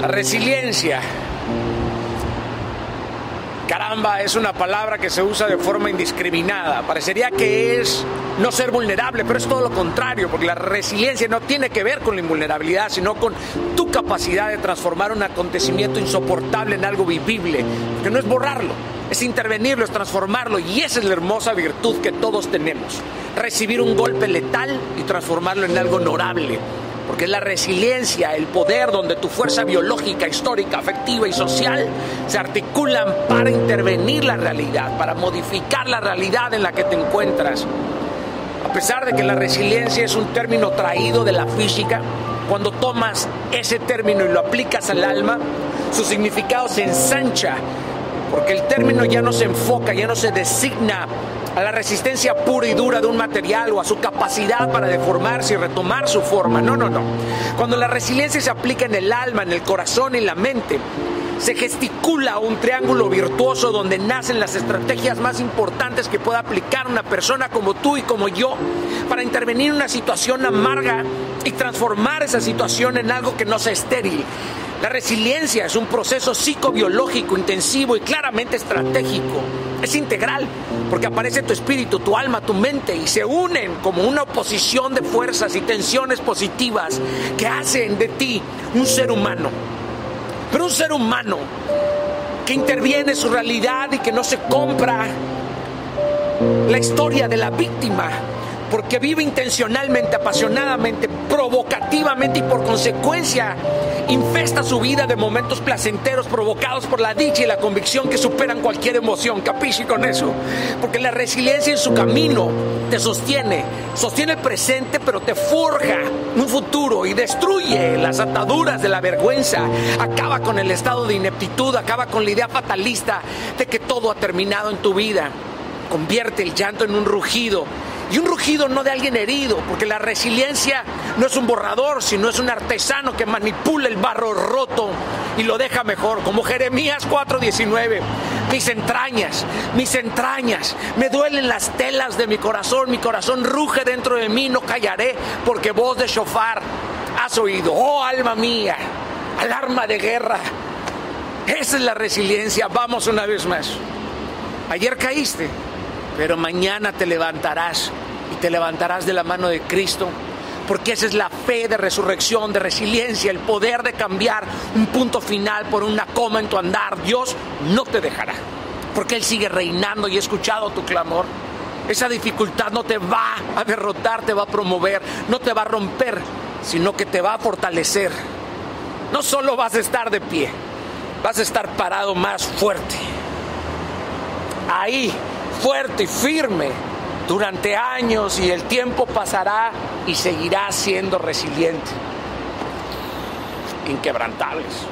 La resiliencia. Caramba, es una palabra que se usa de forma indiscriminada. Parecería que es no ser vulnerable, pero es todo lo contrario, porque la resiliencia no tiene que ver con la invulnerabilidad, sino con tu capacidad de transformar un acontecimiento insoportable en algo vivible, que no es borrarlo, es intervenirlo, es transformarlo, y esa es la hermosa virtud que todos tenemos, recibir un golpe letal y transformarlo en algo honorable porque es la resiliencia, el poder donde tu fuerza biológica, histórica, afectiva y social se articulan para intervenir la realidad, para modificar la realidad en la que te encuentras. A pesar de que la resiliencia es un término traído de la física, cuando tomas ese término y lo aplicas al alma, su significado se ensancha, porque el término ya no se enfoca, ya no se designa a la resistencia pura y dura de un material o a su capacidad para deformarse y retomar su forma. No, no, no. Cuando la resiliencia se aplica en el alma, en el corazón y la mente, se gesticula un triángulo virtuoso donde nacen las estrategias más importantes que pueda aplicar una persona como tú y como yo para intervenir en una situación amarga y transformar esa situación en algo que no sea estéril. La resiliencia es un proceso psicobiológico intensivo y claramente estratégico. Es integral porque aparece tu espíritu, tu alma, tu mente y se unen como una oposición de fuerzas y tensiones positivas que hacen de ti un ser humano. Pero un ser humano que interviene en su realidad y que no se compra la historia de la víctima, porque vive intencionalmente, apasionadamente, provocativamente y por consecuencia infesta su vida de momentos placenteros provocados por la dicha y la convicción que superan cualquier emoción. Capisci con eso? Porque la resiliencia en su camino te sostiene, sostiene el presente, pero te forja un futuro y destruye las ataduras de la vergüenza, acaba con el estado de ineptitud, acaba con la idea fatalista de que todo ha terminado en tu vida. Convierte el llanto en un rugido y un rugido no de alguien herido, porque la resiliencia no es un borrador, sino es un artesano que manipula el barro roto y lo deja mejor, como Jeremías 4:19. Mis entrañas, mis entrañas, me duelen las telas de mi corazón, mi corazón ruge dentro de mí, no callaré, porque voz de shofar has oído, oh alma mía, alarma de guerra. Esa es la resiliencia, vamos una vez más. Ayer caíste, pero mañana te levantarás y te levantarás de la mano de Cristo, porque esa es la fe de resurrección, de resiliencia, el poder de cambiar un punto final por una coma en tu andar. Dios no te dejará, porque Él sigue reinando y ha escuchado tu clamor. Esa dificultad no te va a derrotar, te va a promover, no te va a romper, sino que te va a fortalecer. No solo vas a estar de pie, vas a estar parado más fuerte. Ahí fuerte y firme durante años y el tiempo pasará y seguirá siendo resiliente, inquebrantables.